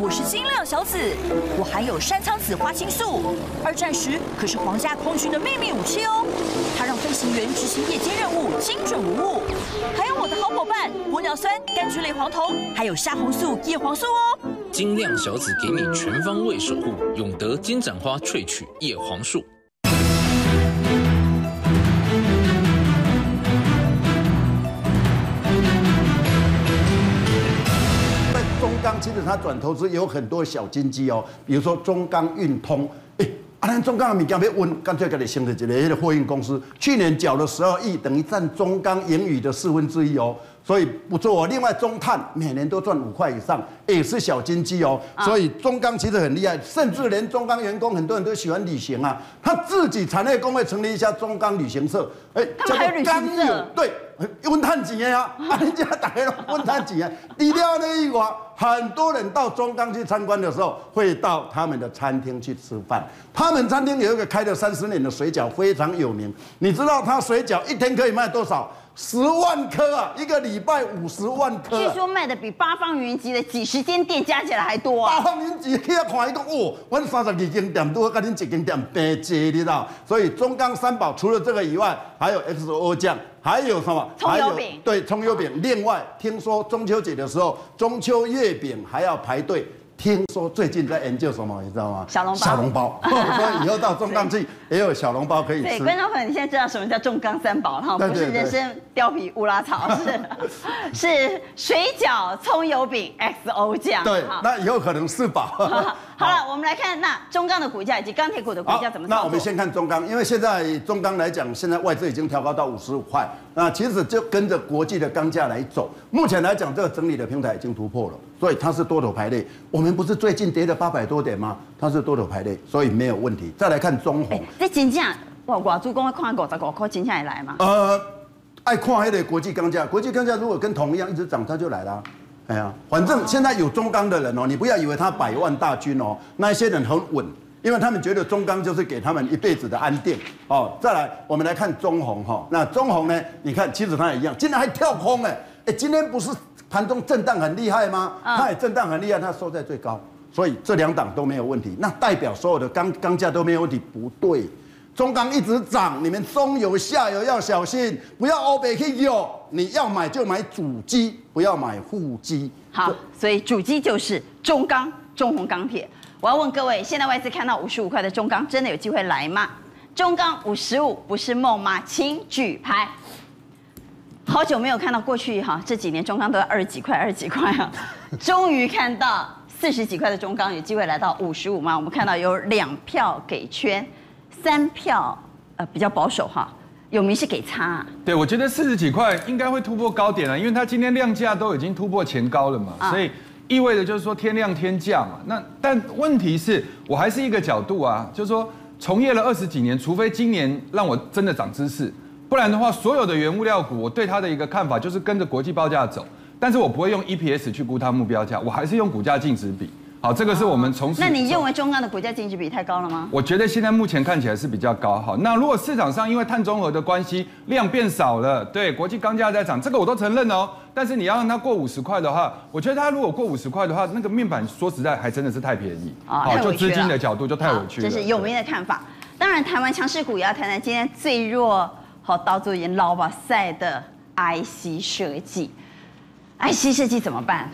我是金亮小子，我含有山苍子花青素，二战时可是皇家空军的秘密武器哦。它让飞行员执行夜间任务精准无误。还有我的好伙伴玻尿酸、柑橘类黄酮，还有虾红素、叶黄素哦。
金亮小子给你全方位守护，永德金盏花萃取叶黄素。
其实它转投资有很多小金鸡哦，比如说中钢运通，哎，啊，咱中钢的物件要稳，干脆给你升的一个那个货运公司，去年缴了十二亿，等于占中钢盈余的四分之一哦。所以不做。另外，中碳每年都赚五块以上，也是小金鸡哦。所以中钢其实很厉害，甚至连中钢员工很多人都喜欢旅行啊。他自己产业工会成立一家中钢旅行社，
哎，叫做钢友，
对，温碳几年啊？啊，人家打开了温碳几年，低调那一挂，很多人到中钢去参观的时候，会到他们的餐厅去吃饭。他们餐厅有一个开了三十年的水饺，非常有名。你知道他水饺一天可以卖多少？十万颗啊，一个礼拜五十万颗，啊，
据说卖的比八方云集的几十间店加起来还多啊！
八方云集去遐看，一个哦，我三十二间店都跟恁一间店平济，你知道？所以中钢三宝除了这个以外，还有 XO 酱，还有什么？
葱油饼。
对，葱油饼。另外，听说中秋节的时候，中秋月饼还要排队。听说最近在研究什么，你知道吗？
小笼包。
小笼包，所以以后到中钢去也有小笼包可以吃。
对，观众朋友，你现在知道什么叫中钢三宝了哈？不是人参、貂皮、乌拉草，是 是水饺、葱油饼、XO 酱。
对，那以后可能四宝。
好了，我们来看那中钢的股价以及钢铁股的股价怎么走。
那我们先看中钢，因为现在中钢来讲，现在外资已经调高到五十五块。那其实就跟着国际的钢价来走。目前来讲，这个整理的平台已经突破了，所以它是多头排列。我们不是最近跌了八百多点吗？它是多头排列，所以没有问题。再来看中红，
这金价哇，外资公会看五十五块金价也来吗？
呃，爱看还得国际钢价，国际钢价如果跟铜一样一直涨，它就来了。哎呀，反正现在有中钢的人哦，你不要以为他百万大军哦，那一些人很稳。因为他们觉得中钢就是给他们一辈子的安定哦。再来，我们来看中红哈。那中红呢？你看，其实它也一样，今天还跳空哎哎，今天不是盘中震荡很厉害吗？它也震荡很厉害，它收在最高，所以这两档都没有问题。那代表所有的钢钢价都没有问题？不对，中钢一直涨，你们中游下游要小心，不要欧北去有，你要买就买主机，不要买副机。
好，所以主机就是中钢、中红钢铁。我要问各位，现在外资看到五十五块的中钢，真的有机会来吗？中钢五十五不是梦吗？请举牌。好久没有看到过去哈，这几年中钢都要二十几块、二十几块啊，终于看到四十几块的中钢有机会来到五十五吗？我们看到有两票给圈，三票呃比较保守哈，有名是给差啊。
对，我觉得四十几块应该会突破高点了，因为它今天量价都已经突破前高了嘛，所以。意味着就是说天量天价嘛，那但问题是我还是一个角度啊，就是说从业了二十几年，除非今年让我真的长知识，不然的话，所有的原物料股，我对它的一个看法就是跟着国际报价走，但是我不会用 EPS 去估它目标价，我还是用股价净值比。好，这个是我们从事。
那你认为中钢的股价净值比太高了吗？
我觉得现在目前看起来是比较高。好，那如果市场上因为碳中和的关系量变少了，对，国际钢价在涨，这个我都承认哦。但是你要让它过五十块的话，我觉得它如果过五十块的话，那个面板说实在还真的是太便宜
啊，好，
就资金的角度就太委屈了。
这是有名的看法。当然，台湾强势股也要谈谈今天最弱，好，刀做盐捞吧赛的 IC 设计，IC 设计怎么办？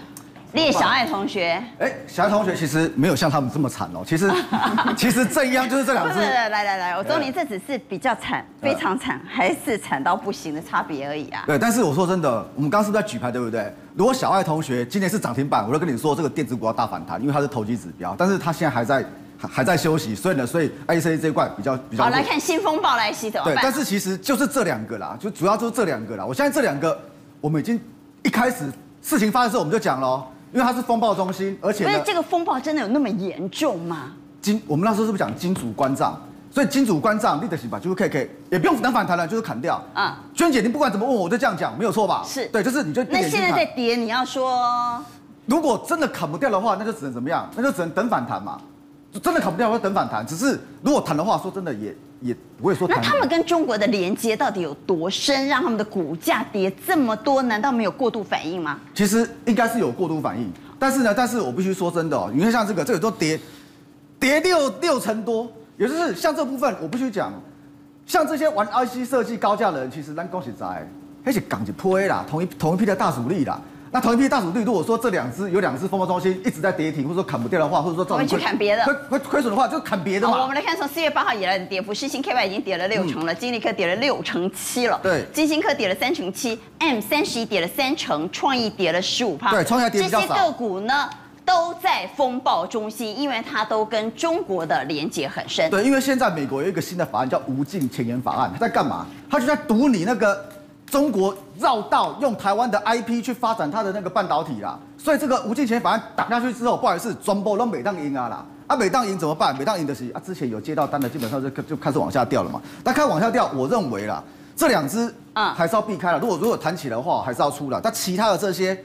列小爱同学，
哎，小爱同学其实没有像他们这么惨哦。其实，其实正央就是这两只。
来来来，我说你这只是比较惨，非常惨，还是惨到不行的差别而已啊。
对，但是我说真的，我们刚刚是不是在举牌，对不对？如果小爱同学今年是涨停板，我就跟你说这个电子股要大反弹，因为它是投机指标。但是它现在还在还在休息，所以呢，所以 IC 这一块比较比较。
好，来看新风暴来袭怎么办？
对，但是其实就是这两个啦，就主要就是这两个啦。我相信这两个，我们已经一开始事情发生的时候我们就讲了。因为它是风暴中心，而且呢，
这个风暴真的有那么严重吗？
金，我们那时候是不是讲金主关账？所以金主关账，立得行吧，就是 K K，也不用等反弹了，就是砍掉。啊、嗯，娟姐，你不管怎么问，我都这样讲，没有错吧？
是
对，就是你就
那现在在跌，你要说，
如果真的砍不掉的话，那就只能怎么样？那就只能等反弹嘛。真的砍不掉，会等反弹。只是如果弹的话，说真的也也不会说。
那他们跟中国的连接到底有多深，让他们的股价跌这么多？难道没有过度反应吗？
其实应该是有过度反应。但是呢，但是我必须说真的哦，你看像这个，这个都跌，跌六六成多，也就是像这部分，我必须讲，像这些玩 IC 设计高价的人，其实咱恭喜在，而且港就亏啦，同一同一批的大主力啦。那同一批大主力，如果说这两只有两只风暴中心一直在跌停，或者说砍不掉的话，或者说造成
会去砍别的，
亏亏亏损的话，就砍别的嘛。
我们来看，从四月八号以来的跌幅，世星 KY 已经跌了六成了，金立科跌了六成七了，
对，
金星科跌了三成七，M 三十一跌了三成，创意跌了十五趴，
对，创意跌比较少。
这些个股呢，都在风暴中心，因为它都跟中国的连接很深。
对，因为现在美国有一个新的法案叫无尽前沿法案，它在干嘛？它就在堵你那个。中国绕道用台湾的 IP 去发展它的那个半导体啦。所以这个吴敬贤反而打下去之后，不好意思，全部都每当赢啊啦。啊，每当赢怎么办？每当赢的是啊，之前有接到单的，基本上就就开始往下掉了嘛。那开始往下掉，我认为啦，这两只啊还是要避开了。如果如果弹起来的话，还是要出了。但其他的这些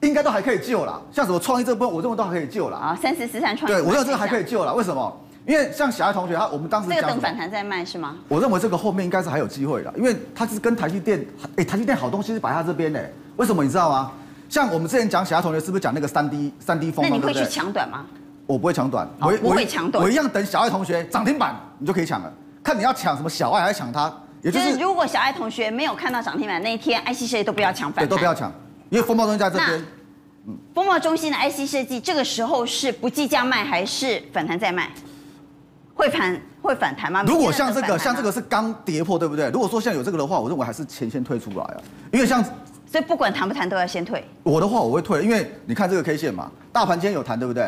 应该都还可以救啦。像什么创意这部分，我认为都还可以救啦。
啊，三十四三创意，
对我认为这个还可以救啦。为什么？因为像小爱同学他，我们当时
这个等反弹再卖是吗？
我认为这个后面应该是还有机会的，因为它是跟台积电，哎，台积电好东西是摆在这边的。为什么你知道吗？像我们之前讲小爱同学是不是讲那个三 D 三 D 风？
那你会去抢短吗？
我不会抢短，
我不会抢短，
我一样等小爱同学涨停板，你就可以抢了。看你要抢什么小爱还是抢它，
也就是如果小爱同学没有看到涨停板那一天，IC 设计都不要抢反弹，
对，都不要抢，因为风暴中心在这边。
嗯，风暴中心的 IC 设计这个时候是不计价卖还是反弹再卖？会反会反弹吗？
如果像这个像这个是刚跌破，对不对？如果说像有这个的话，我认为还是钱先退出来啊，因为像。
所以不管弹不弹都要先退。
我的话我会退，因为你看这个 K 线嘛，大盘今天有弹，对不对？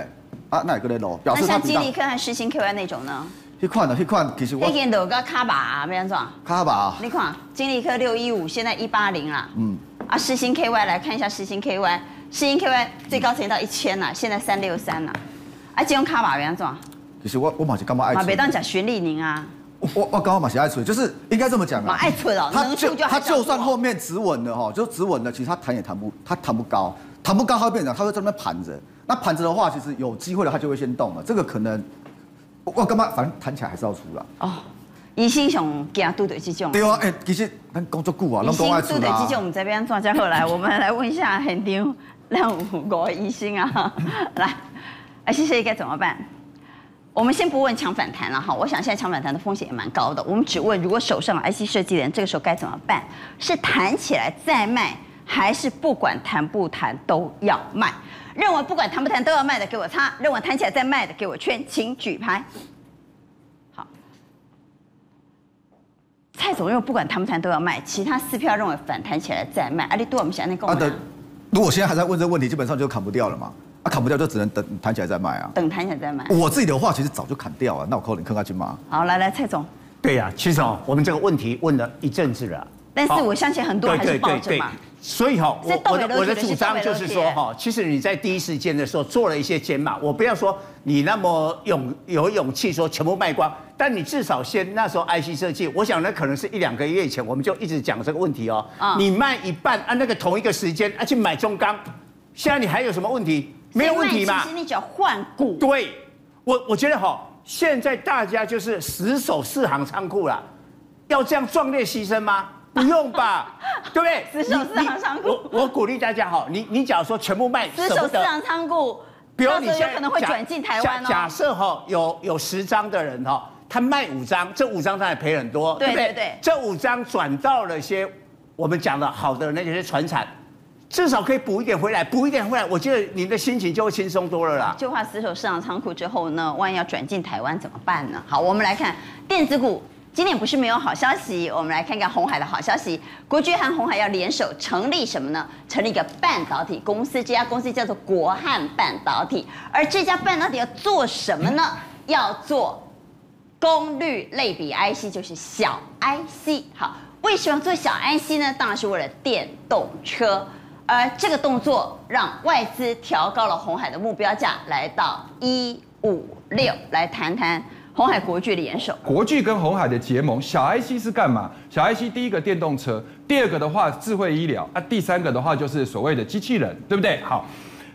啊，那有个雷楼表示它。
那像金利科和世芯 KY 那种呢？
一块的，一块其实我。
那天有个卡把，没安怎？
卡把。
你看金立科六一五，现在一八零啦。嗯。啊，世星 KY 来看一下世星 KY，世星 KY 最高曾经到一千啦，现在三六三啦。啊，金融卡把没安怎？
其实我我马是干嘛爱？
马别当讲徐立宁啊。
我我刚好马是爱吹，就是应该这么讲啊。
爱吹哦，他就
他就算后面止稳了哈，就止稳了，其实他弹也弹不，他弹不高，弹不高，他会变成他会在那边盘着。那盘着的话，其实有机会的，他就会先动了。这个可能我干嘛？反正弹起来还是要出了。哦，
疑心熊惊都对这种。
对啊，哎，其实咱工作久啊，拢都爱出啦。疑心都对这种，
我们这边专家后来，我们来问一下很牛亮五国疑心啊，来，哎，谢谢该怎么办？我们先不问抢反弹了哈，我想现在抢反弹的风险也蛮高的。我们只问，如果手上 IC 设计的人，这个时候该怎么办？是弹起来再卖，还是不管弹不弹都要卖？认为不管弹不弹都要卖的给我擦，认为弹起来再卖的给我圈，请举牌。好，蔡总认为不管弹不弹都要卖，其他四票认为反弹起来再卖。阿里多我们想那个。
如果现在还在问这个问题，基本上就砍不掉了嘛。啊，砍不掉就只能等弹起来再卖啊。
等弹起来再卖。
我自己的话，其实早就砍掉了。那我扣你，坑下去吗？
好，来来，蔡总。
对呀、啊，其实哦，我们这个问题问了一阵子了。
但是我相信很多人还是抱着嘛。
所以哈，我我的我的主张就是说哈，其实你在第一时间的时候做了一些减码，我不要说你那么勇有勇气说全部卖光，但你至少先那时候 IC 设计，我想那可能是一两个月以前，我们就一直讲这个问题哦。啊。你卖一半，按那个同一个时间啊去买中钢，现在你还有什么问题？没有问题嘛？
其实你只要换股。
对，我我觉得哈，现在大家就是死守四行仓库了，要这样壮烈牺牲吗？不用吧，对不对？
死守四行仓库。
我我鼓励大家哈，你你假如说全部卖，
死守四行仓库，比如你有可能会转进台湾哦。
假设哈，有有十张的人哈，他卖五张，这五张他也赔很多，对不对？对对对。这五张转到了些我们讲的好的那些船产。至少可以补一点回来，补一点回来，我觉得你的心情就会轻松多了啦。
就怕死守市场仓库之后呢，万一要转进台湾怎么办呢？好，我们来看电子股，今天不是没有好消息，我们来看看红海的好消息。国巨和红海要联手成立什么呢？成立一个半导体公司，这家公司叫做国汉半导体。而这家半导体要做什么呢？要做功率类比 IC，就是小 IC。好，为什么做小 IC 呢？当然是为了电动车。而这个动作让外资调高了红海的目标价，来到一五六。来谈谈红海国巨联手。
国巨跟红海的结盟，小 IC 是干嘛？小 IC 第一个电动车，第二个的话智慧医疗啊，第三个的话就是所谓的机器人，对不对？好，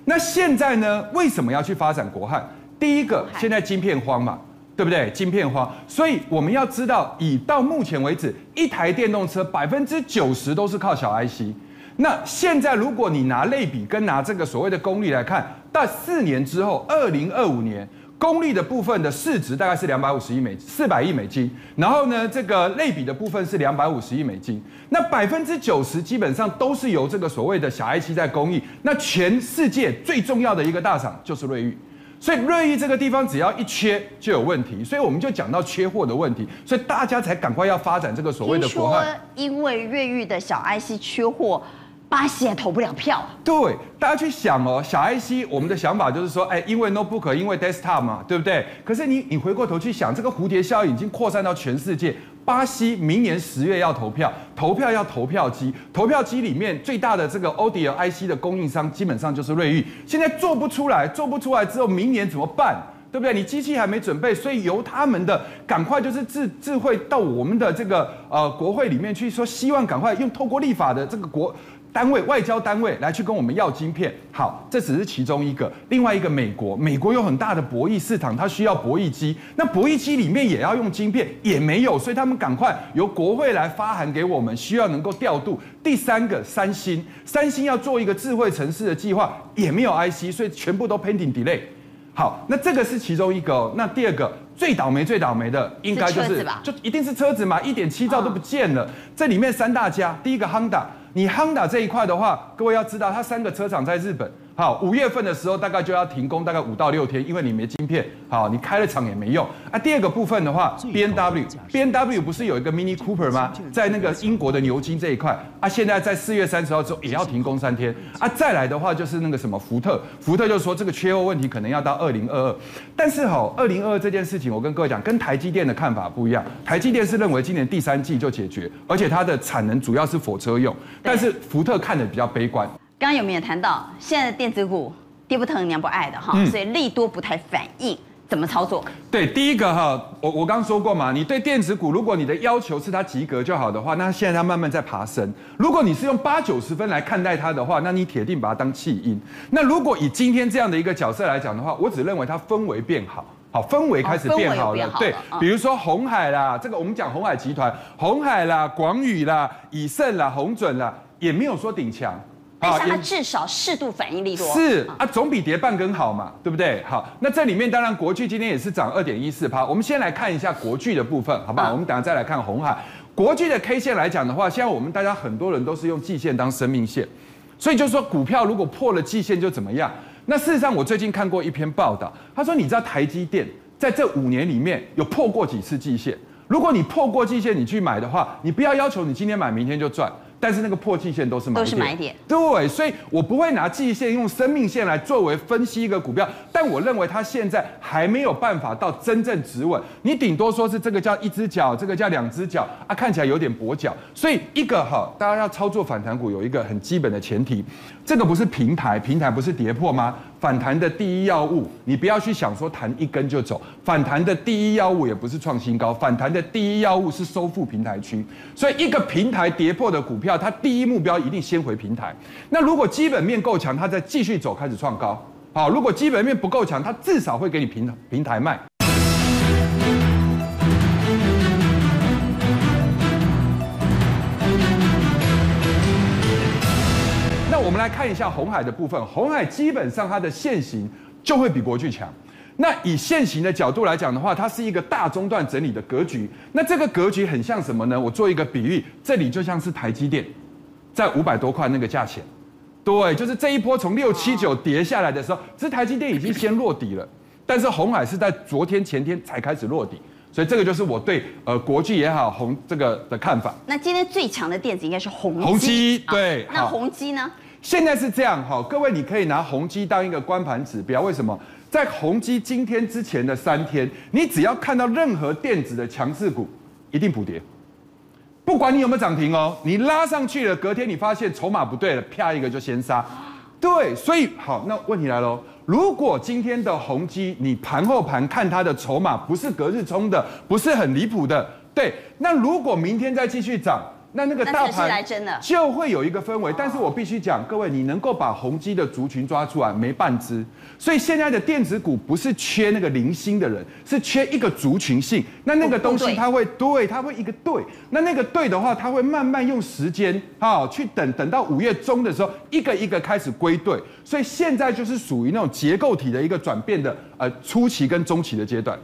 那现在呢，为什么要去发展国汉？第一个，现在晶片荒嘛，对不对？晶片荒，所以我们要知道，以到目前为止，一台电动车百分之九十都是靠小 IC。那现在，如果你拿类比跟拿这个所谓的功率来看，到四年之后，二零二五年，功率的部分的市值大概是两百五十亿美四百亿美金，然后呢，这个类比的部分是两百五十亿美金，那百分之九十基本上都是由这个所谓的小 IC 在供应。那全世界最重要的一个大厂就是瑞昱，所以瑞昱这个地方只要一缺就有问题，所以我们就讲到缺货的问题，所以大家才赶快要发展这个所谓的国汉。
因为瑞昱的小 IC 缺货。巴西也投不了票啊！
对，大家去想哦，小 IC，我们的想法就是说，哎，因为 notebook，因为 desktop 嘛，对不对？可是你你回过头去想，这个蝴蝶效应已经扩散到全世界，巴西明年十月要投票，投票要投票机，投票机里面最大的这个 Audio IC 的供应商基本上就是瑞昱，现在做不出来，做不出来之后，明年怎么办？对不对？你机器还没准备，所以由他们的赶快就是智智慧到我们的这个呃国会里面去说，希望赶快用透过立法的这个国。单位外交单位来去跟我们要晶片，好，这只是其中一个。另外一个美国，美国有很大的博弈市场，它需要博弈机，那博弈机里面也要用晶片，也没有，所以他们赶快由国会来发函给我们，需要能够调度。第三个，三星，三星要做一个智慧城市的计划，也没有 IC，所以全部都 pending delay。好，那这个是其中一个。那第二个最倒霉、最倒霉的，应该就是就一定是车子嘛，一点七兆都不见了。这里面三大家，第一个 Honda。你 Honda 这一块的话，各位要知道，它三个车厂在日本。好，五月份的时候大概就要停工，大概五到六天，因为你没晶片，好，你开了厂也没用。啊，第二个部分的话，B N W B N W 不是有一个 Mini Cooper 吗？在那个英国的牛津这一块，啊，现在在四月三十号之后也要停工三天。啊，再来的话就是那个什么福特，福特就说这个缺货问题可能要到二零二二。但是好，二零二二这件事情，我跟各位讲，跟台积电的看法不一样。台积电是认为今年第三季就解决，而且它的产能主要是火车用，但是福特看的比较悲观。
刚刚有没有谈到现在的电子股爹不疼娘不爱的哈，所以利多不太反应，怎么操作？
对，第一个哈，我我刚刚说过嘛，你对电子股，如果你的要求是它及格就好的话，那现在它慢慢在爬升。如果你是用八九十分来看待它的话，那你铁定把它当弃婴。那如果以今天这样的一个角色来讲的话，我只认为它氛围变好，好氛围开始变好了。对，比如说红海啦，这个我们讲红海集团，红海啦、广宇啦、以盛啦、红准啦，也没有说顶强。
但是它至少适度反应力多
是啊，总比跌半根好嘛，对不对？好，那这里面当然国巨今天也是涨二点一四趴。我们先来看一下国巨的部分，好不好？我们等下再来看红海。国巨的 K 线来讲的话，现在我们大家很多人都是用季线当生命线，所以就是说股票如果破了季线就怎么样？那事实上我最近看过一篇报道，他说你知道台积电在这五年里面有破过几次季线？如果你破过季线你去买的话，你不要要求你今天买明天就赚。但是那个破季线都是买点，都是买点。对，所以我不会拿季线用生命线来作为分析一个股票，但我认为它现在还没有办法到真正止稳。你顶多说是这个叫一只脚，这个叫两只脚啊，看起来有点跛脚。所以一个哈，大家要操作反弹股有一个很基本的前提，这个不是平台，平台不是跌破吗？反弹的第一要务，你不要去想说弹一根就走。反弹的第一要务也不是创新高，反弹的第一要务是收复平台区。所以一个平台跌破的股票，票它第一目标一定先回平台。那如果基本面够强，它再继续走，开始创高。好，如果基本面不够强，它至少会给你平平台卖。那我们来看一下红海的部分，红海基本上它的线型就会比国巨强。那以现行的角度来讲的话，它是一个大中段整理的格局。那这个格局很像什么呢？我做一个比喻，这里就像是台积电在五百多块那个价钱，对，就是这一波从六七九跌下来的时候，这台积电已经先落底了，但是红海是在昨天前天才开始落底，所以这个就是我对呃国巨也好红这个的看法。
那今天最强的电子应该是宏基，
宏基对，
啊、那宏基呢？
现在是这样哈，各位你可以拿宏基当一个观盘指标。为什么？在宏基今天之前的三天，你只要看到任何电子的强势股，一定补跌。不管你有没有涨停哦，你拉上去了，隔天你发现筹码不对了，啪一个就先杀。对，所以好，那问题来喽。如果今天的宏基，你盘后盘看它的筹码不是隔日冲的，不是很离谱的，对，那如果明天再继续涨。那那个大盘就会有一个氛围，但是我必须讲，各位，你能够把宏基的族群抓出来，没半只。所以现在的电子股不是缺那个零星的人，是缺一个族群性。那那个东西它会对，它会一个对。那那个对的话，它会慢慢用时间啊去等，等到五月中的时候，一个一个开始归队。所以现在就是属于那种结构体的一个转变的呃初期跟中期的阶段。